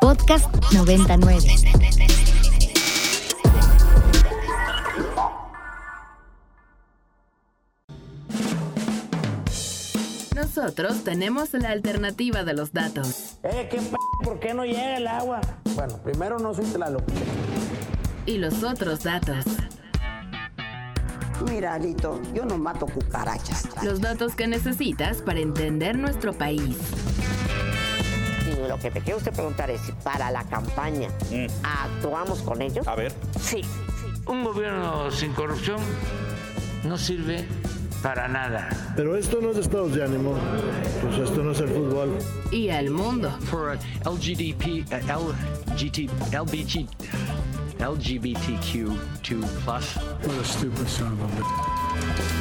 Podcast 99. Nosotros tenemos la alternativa de los datos. Eh, qué p ¿por qué no llega el agua? Bueno, primero no soy Tlaloc. Y los otros datos. Mira, Lito, yo no mato cucarachas. Los datos que necesitas para entender nuestro país. Y lo que te quiero usted preguntar es si para la campaña actuamos con ellos. A ver. Sí. Un gobierno sin corrupción no sirve para nada. Pero esto no es estados de ánimo. Pues esto no es el fútbol. Y el mundo. For LGDP, uh, LGT, LBG, LGBTQ2+. What a stupid son of a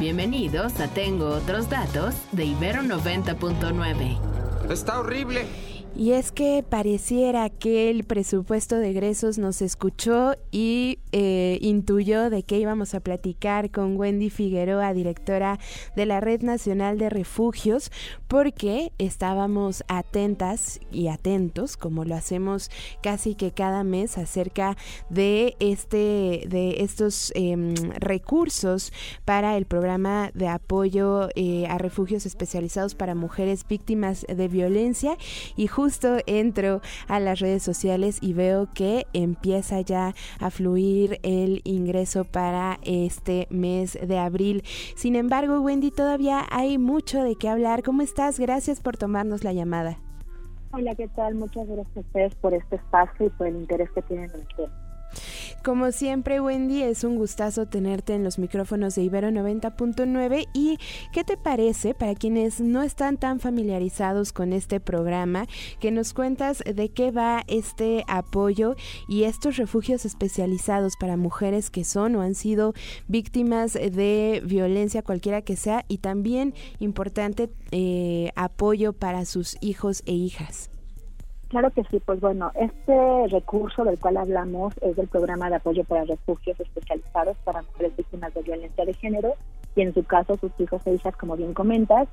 Bienvenidos a Tengo otros datos de Ibero 90.9. Está horrible. Y es que pareciera que el presupuesto de egresos nos escuchó y eh, intuyó de qué íbamos a platicar con Wendy Figueroa, directora de la Red Nacional de Refugios, porque estábamos atentas y atentos, como lo hacemos casi que cada mes, acerca de este, de estos eh, recursos para el programa de apoyo eh, a refugios especializados para mujeres víctimas de violencia. Y justo entro a las redes sociales y veo que empieza ya a fluir el ingreso para este mes de abril. Sin embargo, Wendy, todavía hay mucho de qué hablar. ¿Cómo estás? Gracias por tomarnos la llamada. Hola, ¿qué tal? Muchas gracias a ustedes por este espacio y por el interés que tienen en. Como siempre, Wendy, es un gustazo tenerte en los micrófonos de Ibero 90.9. ¿Y qué te parece, para quienes no están tan familiarizados con este programa, que nos cuentas de qué va este apoyo y estos refugios especializados para mujeres que son o han sido víctimas de violencia cualquiera que sea y también importante eh, apoyo para sus hijos e hijas? Claro que sí, pues bueno, este recurso del cual hablamos es del programa de apoyo para refugios especializados para mujeres víctimas de violencia de género y en su caso sus hijos e hijas, como bien comentas.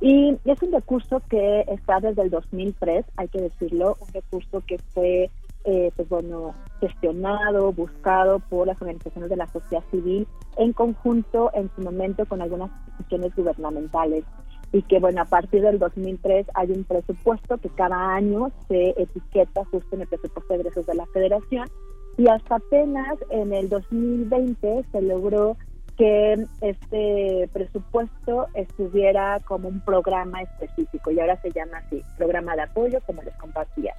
Y es un recurso que está desde el 2003, hay que decirlo, un recurso que fue, eh, pues bueno, gestionado, buscado por las organizaciones de la sociedad civil en conjunto en su momento con algunas instituciones gubernamentales y que bueno, a partir del 2003 hay un presupuesto que cada año se etiqueta justo en el presupuesto de egresos de la federación y hasta apenas en el 2020 se logró que este presupuesto estuviera como un programa específico y ahora se llama así, programa de apoyo, como les compartía.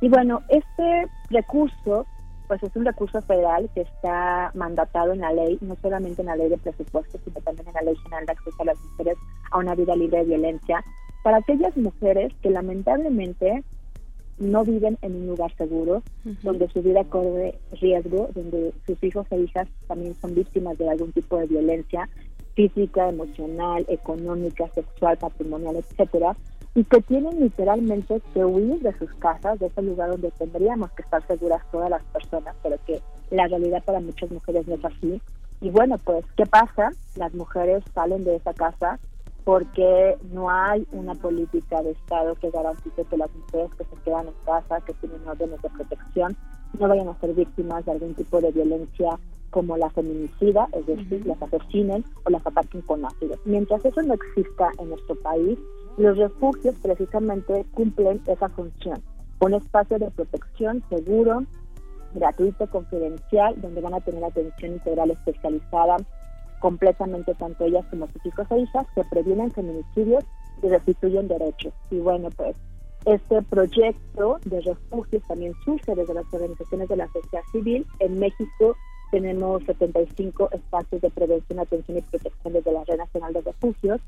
Y bueno, este recurso pues es un recurso federal que está mandatado en la ley, no solamente en la ley de presupuestos, sino también en la ley general de acceso a las mujeres a una vida libre de violencia, para aquellas mujeres que lamentablemente no viven en un lugar seguro, donde su vida corre riesgo, donde sus hijos e hijas también son víctimas de algún tipo de violencia física, emocional, económica, sexual, patrimonial, etcétera, y que tienen literalmente que huir de sus casas, de ese lugar donde tendríamos que estar seguras todas las personas, pero que la realidad para muchas mujeres no es así. Y bueno, pues, ¿qué pasa? Las mujeres salen de esa casa porque no hay una política de Estado que garantice que las mujeres que se quedan en casa, que tienen órdenes de protección, no vayan a ser víctimas de algún tipo de violencia como la feminicida, es decir, las asesinen o las ataquen con ácido. Mientras eso no exista en nuestro país, los refugios precisamente cumplen esa función, un espacio de protección seguro, gratuito, confidencial, donde van a tener atención integral especializada completamente tanto ellas como sus hijos e hijas, que previenen feminicidios y restituyen derechos. Y bueno, pues este proyecto de refugios también surge desde las organizaciones de la sociedad civil. En México tenemos 75 espacios de prevención, atención y protección desde la Red Nacional de Refugios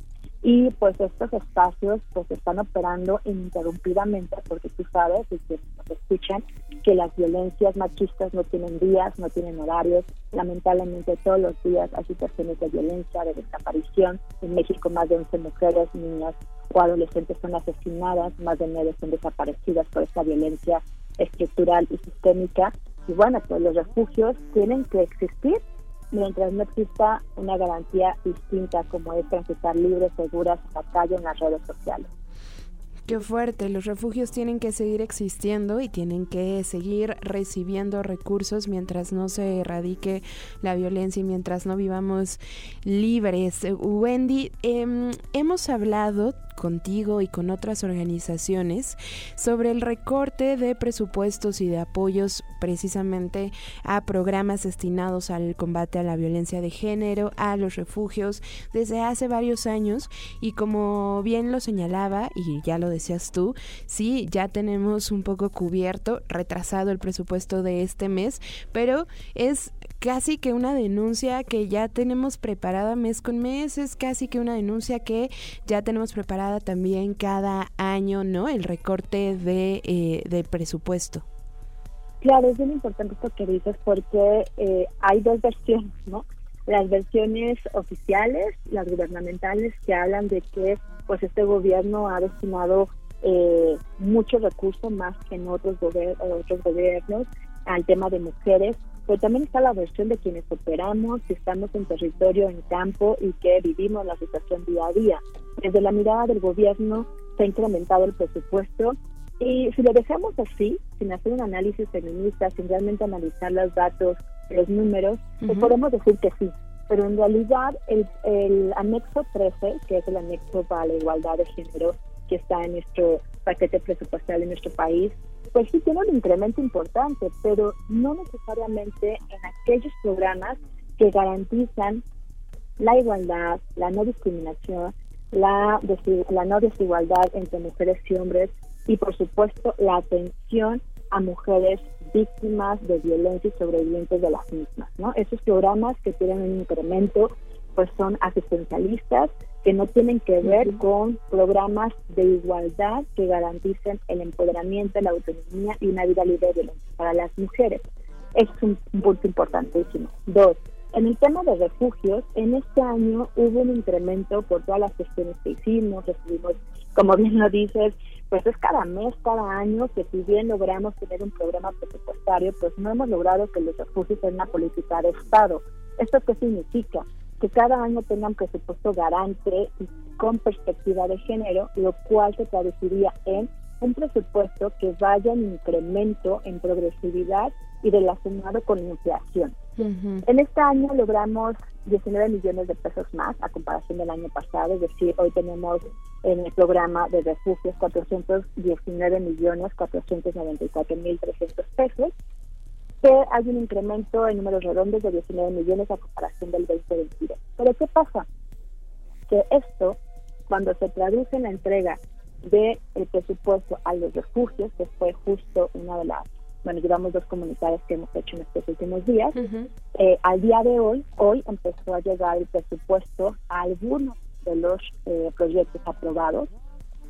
y pues estos espacios pues están operando ininterrumpidamente porque tú sabes y que nos escuchan que las violencias machistas no tienen días, no tienen horarios. Lamentablemente todos los días hay situaciones de violencia, de desaparición. En México más de 11 mujeres, niñas o adolescentes son asesinadas, más de 9 son desaparecidas por esta violencia estructural y sistémica y bueno, pues los refugios tienen que existir mientras no exista una garantía distinta como es transitar libre, segura, su calle en las redes sociales. Qué fuerte, los refugios tienen que seguir existiendo y tienen que seguir recibiendo recursos mientras no se erradique la violencia y mientras no vivamos libres. Wendy, eh, hemos hablado contigo y con otras organizaciones sobre el recorte de presupuestos y de apoyos precisamente a programas destinados al combate a la violencia de género, a los refugios, desde hace varios años. Y como bien lo señalaba y ya lo decías tú, sí, ya tenemos un poco cubierto, retrasado el presupuesto de este mes, pero es casi que una denuncia que ya tenemos preparada mes con mes, es casi que una denuncia que ya tenemos preparada también cada año, ¿no? El recorte de, eh, presupuesto. Claro, es bien importante esto que dices porque eh, hay dos versiones, ¿no? Las versiones oficiales, las gubernamentales, que hablan de que pues este gobierno ha destinado eh, mucho recurso más que en otros, otros gobiernos al tema de mujeres, pero también está la versión de quienes operamos, que estamos en territorio, en campo y que vivimos la situación día a día. Desde la mirada del gobierno se ha incrementado el presupuesto y si lo dejamos así, sin hacer un análisis feminista, sin realmente analizar los datos, los números, pues podemos decir que sí. Pero en realidad el, el anexo 13, que es el anexo para la igualdad de género que está en nuestro paquete presupuestal en nuestro país, pues sí tiene un incremento importante, pero no necesariamente en aquellos programas que garantizan la igualdad, la no discriminación, la, la no desigualdad entre mujeres y hombres y por supuesto la atención a mujeres víctimas de violencia y sobrevivientes de las mismas. ¿no? Esos programas que tienen un incremento pues son asistencialistas que no tienen que ver con programas de igualdad que garanticen el empoderamiento, la autonomía y una vida libre de violencia para las mujeres. Es un punto importantísimo. Dos, en el tema de refugios, en este año hubo un incremento por todas las gestiones que hicimos, recibimos, como bien lo dices, pues es cada mes, cada año, que si bien logramos tener un programa presupuestario, pues no hemos logrado que los refugios sean una política de Estado. ¿Esto qué significa? Que cada año tengan presupuesto garante y con perspectiva de género, lo cual se traduciría en un presupuesto que vaya en incremento en progresividad y relacionado con la inflación. En este año logramos 19 millones de pesos más a comparación del año pasado, es decir, hoy tenemos en el programa de refugios 419 millones 494 mil 300 pesos, que hay un incremento en números redondos de 19 millones a comparación del 2022. Pero ¿qué pasa? Que esto, cuando se traduce en la entrega del presupuesto a los refugios, que fue justo una de las bueno, llevamos dos comunidades que hemos hecho en estos últimos días. Eh, al día de hoy, hoy empezó a llegar el presupuesto a algunos de los eh, proyectos aprobados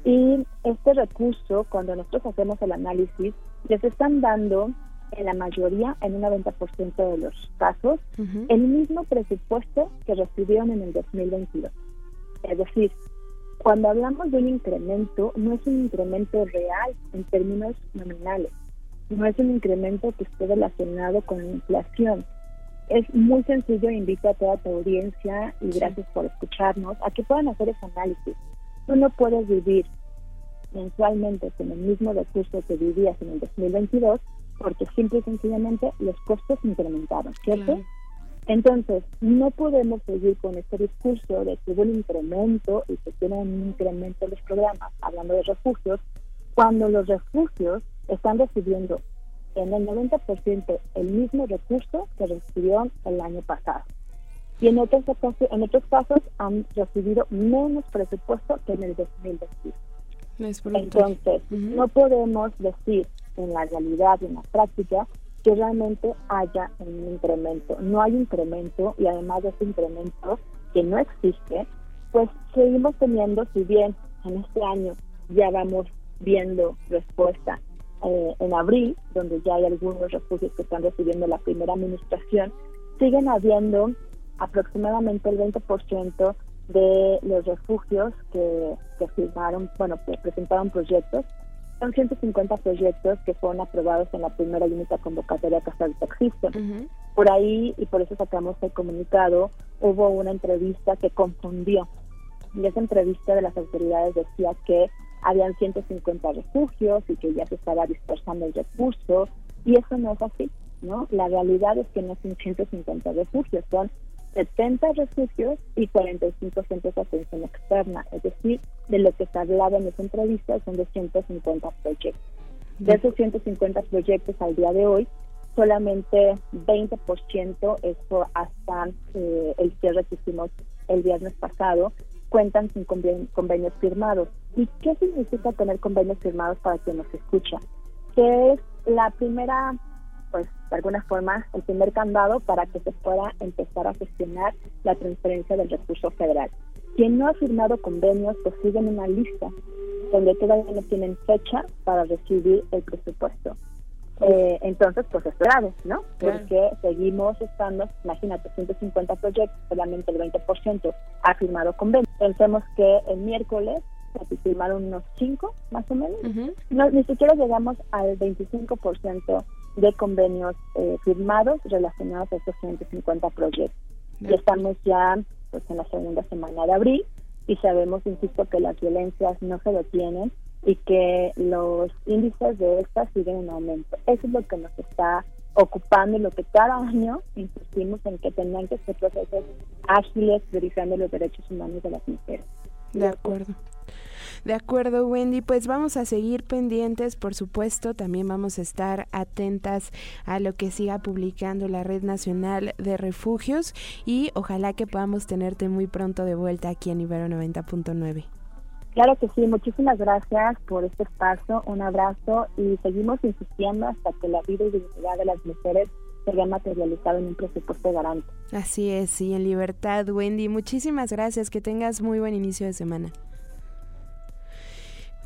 y este recurso, cuando nosotros hacemos el análisis, les están dando en la mayoría, en un 90% de los casos, el mismo presupuesto que recibieron en el 2022. Es decir, cuando hablamos de un incremento, no es un incremento real en términos nominales no es un incremento que esté relacionado con la inflación. Es muy sencillo, invito a toda tu audiencia y gracias por escucharnos a que puedan hacer ese análisis. Tú no puedes vivir mensualmente con el mismo recurso que vivías en el 2022 porque simple y sencillamente los costos incrementaron, ¿cierto? Entonces, no podemos seguir con este discurso de que hubo un incremento y que tiene un incremento en los programas, hablando de refugios, cuando los refugios están recibiendo en el 90% el mismo recurso que recibieron el año pasado. Y en otros, en otros casos han recibido menos presupuesto que en el 2021. Entonces, no podemos decir en la realidad y en la práctica que realmente haya un incremento. No hay incremento y además de ese incremento que no existe, pues seguimos teniendo, si bien en este año ya vamos viendo respuesta eh, en abril, donde ya hay algunos refugios que están recibiendo la primera administración, siguen habiendo aproximadamente el 20% de los refugios que, firmaron, bueno, que presentaron proyectos. Son 150 proyectos que fueron aprobados en la primera y única convocatoria que hasta ahorita existe. Por ahí, y por eso sacamos el comunicado, hubo una entrevista que confundió. Y esa entrevista de las autoridades decía que habían 150 refugios y que ya se estaba dispersando el recurso, y eso no es así, ¿no? La realidad es que no son 150 refugios, son 70 refugios y 45 centros de atención externa, es decir, de lo que se hablaba en esa entrevista son de 150 proyectos. De esos 150 proyectos al día de hoy, solamente 20%, esto hasta eh, el cierre que hicimos el viernes pasado, cuentan sin convenios firmados. ¿Y qué significa tener convenios firmados para quien nos escucha? Que es la primera, pues de alguna forma, el primer candado para que se pueda empezar a gestionar la transferencia del recurso federal. Quien no ha firmado convenios, pues sigue en una lista donde todavía no tienen fecha para recibir el presupuesto. Eh, entonces, pues es grave, ¿no? Porque seguimos estando, imagínate, 150 proyectos, solamente el 20% ha firmado convenio. Pensemos que el miércoles se firmaron unos 5, más o menos. no, ni siquiera llegamos al 25% de convenios eh, firmados relacionados a estos 150 proyectos. Y estamos ya pues, en la segunda semana de abril y sabemos, insisto, que las violencias no se detienen y que los índices de estas siguen en aumento. Eso es lo que nos está ocupando y lo que cada año insistimos en que tengan que ser procesos ágiles priorizando los derechos humanos de las mujeres. De acuerdo. De acuerdo, Wendy, pues vamos a seguir pendientes, por supuesto, también vamos a estar atentas a lo que siga publicando la Red Nacional de Refugios y ojalá que podamos tenerte muy pronto de vuelta aquí en Ibero 90.9. Claro que sí, muchísimas gracias por este espacio, un abrazo y seguimos insistiendo hasta que la vida y dignidad de las mujeres se vea materializado en un presupuesto garante. Así es, sí, en libertad, Wendy. Muchísimas gracias, que tengas muy buen inicio de semana.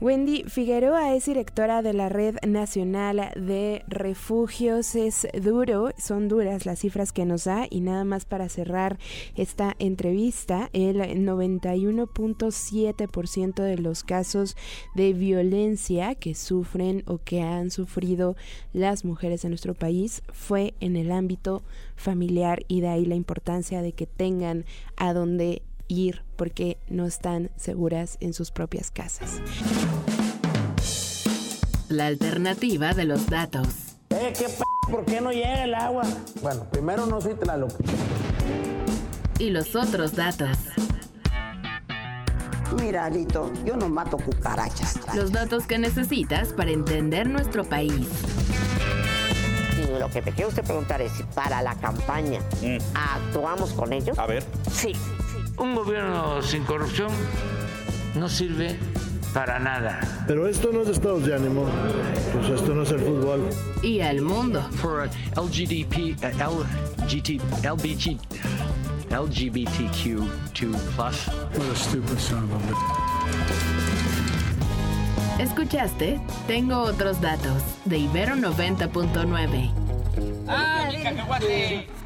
Wendy Figueroa es directora de la Red Nacional de Refugios. Es duro, son duras las cifras que nos da y nada más para cerrar esta entrevista, el 91.7% de los casos de violencia que sufren o que han sufrido las mujeres en nuestro país fue en el ámbito familiar y de ahí la importancia de que tengan a dónde ir porque no están seguras en sus propias casas. La alternativa de los datos. Eh, ¿qué p ¿Por qué no llega el agua? Bueno, primero no soy Tlaloc. Y los otros datos. Mira, Lito, yo no mato cucarachas. Los datos que necesitas para entender nuestro país. Y lo que me quiere usted preguntar es si para la campaña actuamos con ellos. A ver. Sí. Un gobierno sin corrupción no sirve para nada. Pero esto no es estados de ánimo, pues esto no es el fútbol. Y al mundo. For uh, LGDP, uh, LGT, LBG, LGBTQ2+. What a stupid son of a bitch. ¿Escuchaste? Tengo otros datos de Ibero 90.9. ¡Ah, cacahuate!